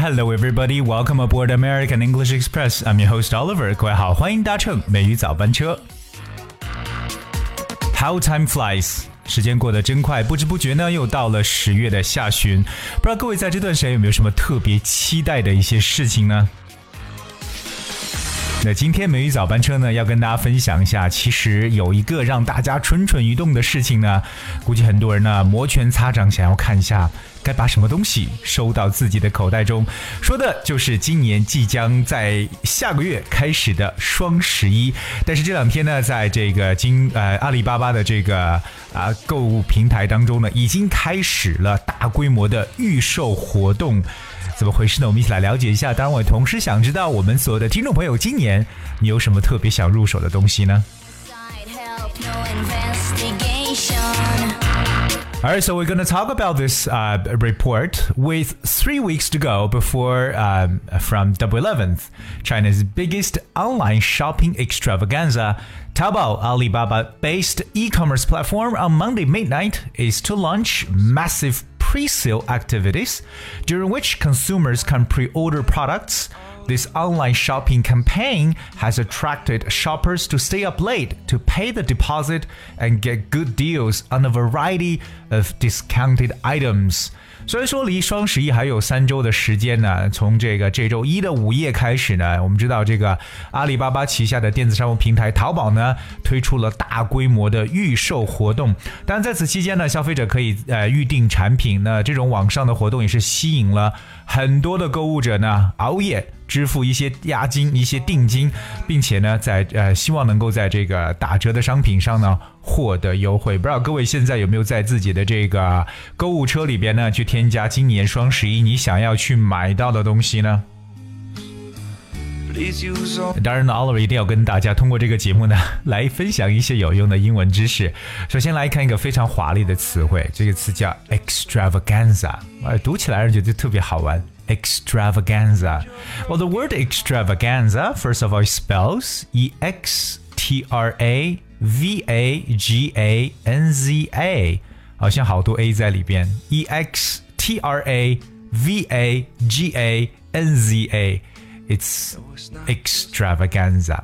hello everybody. Welcome aboard American English Express. I'm your host Oliver. 各位好，欢迎搭乘美语早班车。How time flies，时间过得真快，不知不觉呢又到了十月的下旬。不知道各位在这段时间有没有什么特别期待的一些事情呢？那今天美语早班车呢，要跟大家分享一下，其实有一个让大家蠢蠢欲动的事情呢，估计很多人呢摩拳擦掌，想要看一下该把什么东西收到自己的口袋中。说的就是今年即将在下个月开始的双十一。但是这两天呢，在这个今呃阿里巴巴的这个啊购物平台当中呢，已经开始了大规模的预售活动。怎么回事呢？我们一起来了解一下。当然，我同时想知道我们所有的听众朋友，今年你有什么特别想入手的东西呢 Side help, no investigation. All right, so we're going to talk about this uh, report with three weeks to go before um, from Double 11th, China's biggest online shopping extravaganza. Taobao, Alibaba-based e-commerce platform on Monday midnight is to launch massive pre-sale activities during which consumers can pre-order products this online shopping campaign has attracted shoppers to stay up late to pay the deposit and get good deals on a variety of discounted items. 虽然说离双十一还有三周的时间呢，从这个这周一的午夜开始呢，我们知道这个阿里巴巴旗下的电子商务平台淘宝呢推出了大规模的预售活动。但，在此期间呢，消费者可以呃预定产品。那这种网上的活动也是吸引了很多的购物者呢熬夜。支付一些押金、一些定金，并且呢，在呃，希望能够在这个打折的商品上呢获得优惠。不知道各位现在有没有在自己的这个购物车里边呢去添加今年双十一你想要去买到的东西呢？当然呢，Oliver 一定要跟大家通过这个节目呢来分享一些有用的英文知识。首先来看一个非常华丽的词汇，这个词叫 extravaganza，呃，读起来让人觉得特别好玩。extravaganza. Well, the word extravaganza, first of all, spells E X T R A V A G A N Z A，好像好多 A 在里边。E X T R A V A G A N Z A. It's extravaganza.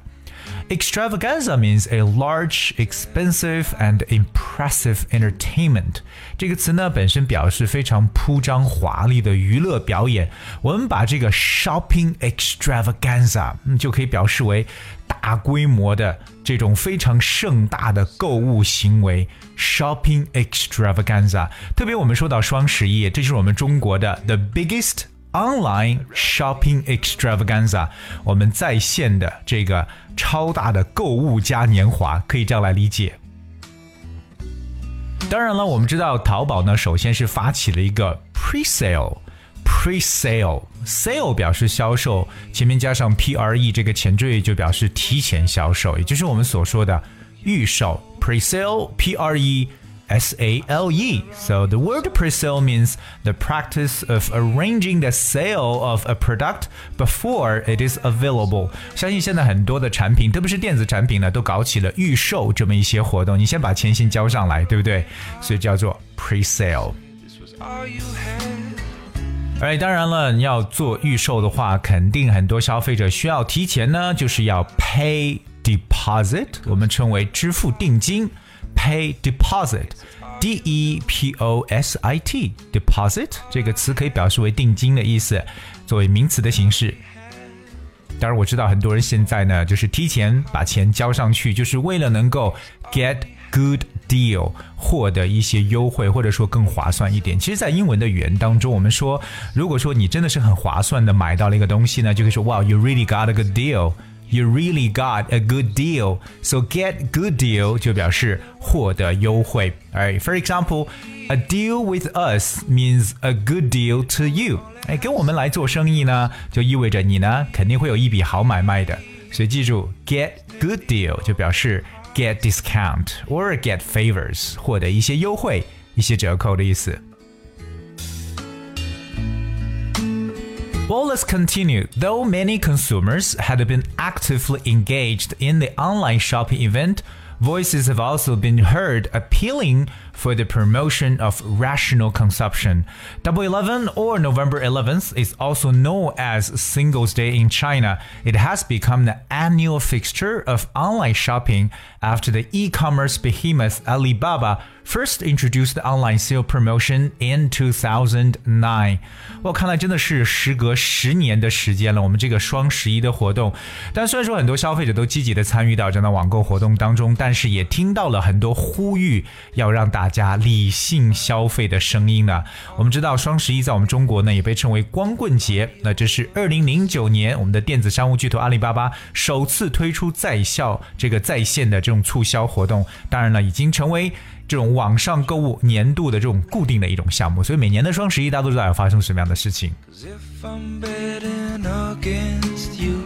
Extravaganza means a large, expensive, and impressive entertainment。这个词呢本身表示非常铺张华丽的娱乐表演。我们把这个 shopping extravaganza 就可以表示为大规模的这种非常盛大的购物行为。shopping extravaganza，特别我们说到双十一，这就是我们中国的 the biggest。 Online shopping extravaganza，我们在线的这个超大的购物嘉年华，可以这样来理解。当然了，我们知道淘宝呢，首先是发起了一个 pre-sale，pre-sale，sale 表示销售，前面加上 pre 这个前缀就表示提前销售，也就是我们所说的预售 pre-sale，pre。S A L E. So the word pre-sale means the practice of arranging the sale of a product before it is available. 相信现在很多的产品，特别是电子产品呢，都搞起了预售这么一些活动。你先把钱先交上来，对不对？所以叫做 pre-sale。哎，当然了，你要做预售的话，肯定很多消费者需要提前呢，就是要 pay deposit，我们称为支付定金。 Pay deposit。D E P O S I T deposit 这个词可以表示为定金的意思，作为名词的形式。当然，我知道很多人现在呢，就是提前把钱交上去，就是为了能够 get good deal，获得一些优惠，或者说更划算一点。其实，在英文的语言当中，我们说，如果说你真的是很划算的买到了一个东西呢，就可以说，Wow，you really got a good deal。You really got a good deal. So get good deal 就表示获得优惠。Alright, for example, a deal with us means a good deal to you. 哎，跟我们来做生意呢，就意味着你呢肯定会有一笔好买卖的。所以记住，get good deal 就表示 get discount or get favors，获得一些优惠、一些折扣的意思。 Well, let's continue. Though many consumers had been actively engaged in the online shopping event, voices have also been heard appealing for the promotion of rational consumption. Double 11 or November 11th is also known as Singles Day in China. It has become the annual fixture of online shopping after the e commerce behemoth Alibaba first introduced the online sale promotion in 2009。我看来真的是时隔十年的时间了，我们这个双十一的活动。但虽然说很多消费者都积极的参与到这样的网购活动当中，但是也听到了很多呼吁要让大 大家理性消费的声音呢。我们知道双十一在我们中国呢也被称为光棍节，那这是二零零九年我们的电子商务巨头阿里巴巴首次推出在校这个在线的这种促销活动，当然了，已经成为。这种网上购物年度的这种固定的一种项目，所以每年的双十一，大家都知道要发生什么样的事情。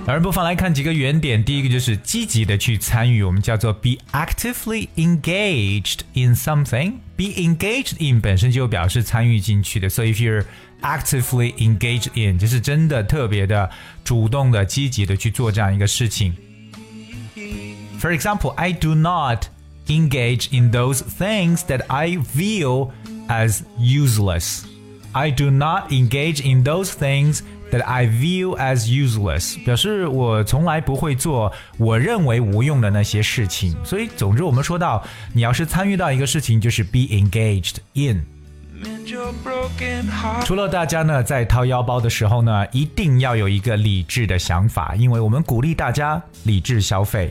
而不妨来看几个原点，第一个就是积极的去参与，我们叫做 be actively engaged in something。be engaged in 本身就表示参与进去的，所以 if you're actively engaged in，就是真的特别的主动的、积极的去做这样一个事情。For example, I do not engage in those things that I view as useless. I do not engage in those things that I view as useless，表示我从来不会做我认为无用的那些事情。所以，总之我们说到，你要是参与到一个事情，就是 be engaged in。除了大家呢在掏腰包的时候呢，一定要有一个理智的想法，因为我们鼓励大家理智消费。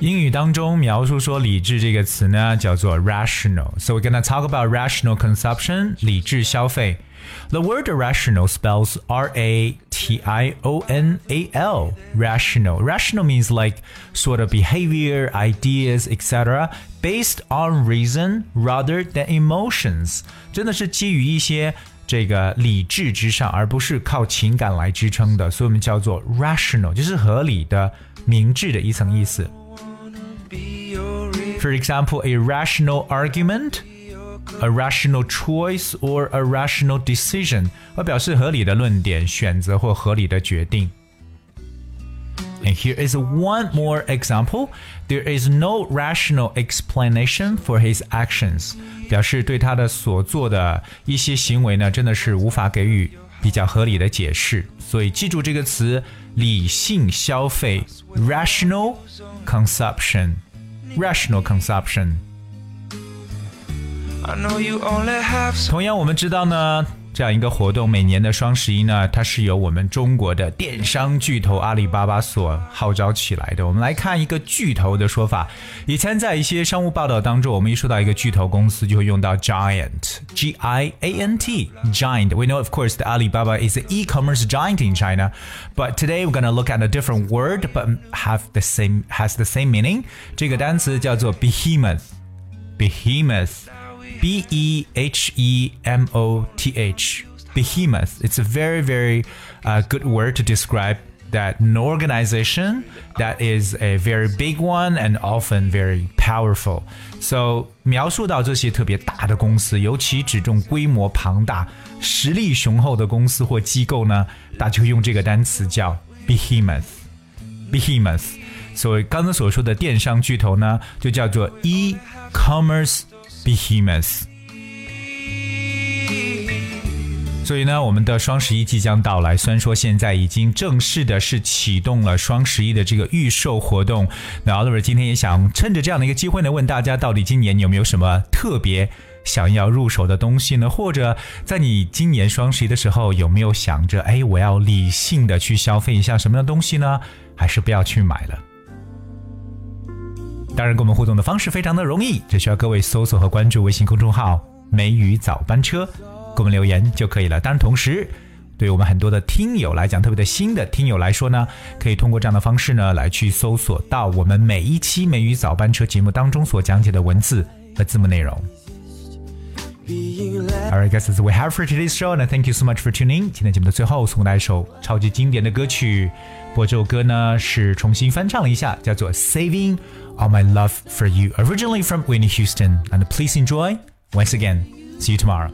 英语当中描述说理智这个词呢，叫做 rational。So we're gonna talk about rational consumption，理智消费。The word rational spells R A T I O N A L. Rational. Rational means like sort of behavior, ideas, etc. based on reason rather than emotions. 真的是基于一些这个理智之上，而不是靠情感来支撑的，所以我们叫做 rational，就是合理的、明智的一层意思。for example, a rational argument, a rational choice, or a rational decision，而表示合理的论点、选择或合理的决定。And here is one more example. There is no rational explanation for his actions. 表示对他的所做的一些行为呢，真的是无法给予比较合理的解释。所以记住这个词：理性消费 （rational consumption）。rational consumption。 同样，我们知道呢，这样一个活动，每年的双十一呢，它是由我们中国的电商巨头阿里巴巴所号召起来的。我们来看一个巨头的说法。以前在一些商务报道当中，我们一说到一个巨头公司，就会用到 giant，G I A N T，giant。We know, of course, that Alibaba is an e-commerce giant in China, but today we're going to look at a different word, but have the same has the same meaning. 这个单词叫做 behemoth，behemoth。 B E H E M O T H. Behemoth. It's a very, very uh, good word to describe that an organization that is a very big one and often very powerful. So 描述到这些特别大的公司，尤其指这种规模庞大、实力雄厚的公司或机构呢，大家会用这个单词叫 behemoth。behemoth。所以刚才所说的电商巨头呢，就叫做 e-commerce behemoth。所以呢，我们的双十一即将到来。虽然说现在已经正式的是启动了双十一的这个预售活动，那 Oliver 今天也想趁着这样的一个机会呢，问大家到底今年有没有什么特别想要入手的东西呢？或者在你今年双十一的时候，有没有想着，哎，我要理性的去消费一下什么样的东西呢？还是不要去买了？当然，跟我们互动的方式非常的容易，只需要各位搜索和关注微信公众号“梅雨早班车”，给我们留言就可以了。当然，同时对于我们很多的听友来讲，特别的新的听友来说呢，可以通过这样的方式呢，来去搜索到我们每一期“梅雨早班车”节目当中所讲解的文字和字幕内容。Alright, guys, that's we have for today's show, and thank you so much for tuning. 今天节目的最后送大家一首超级经典的歌曲，不过这首歌呢是重新翻唱了一下，叫做《Saving All My Love for You》，originally from Whitney Houston. And please enjoy once again. See you tomorrow.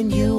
When you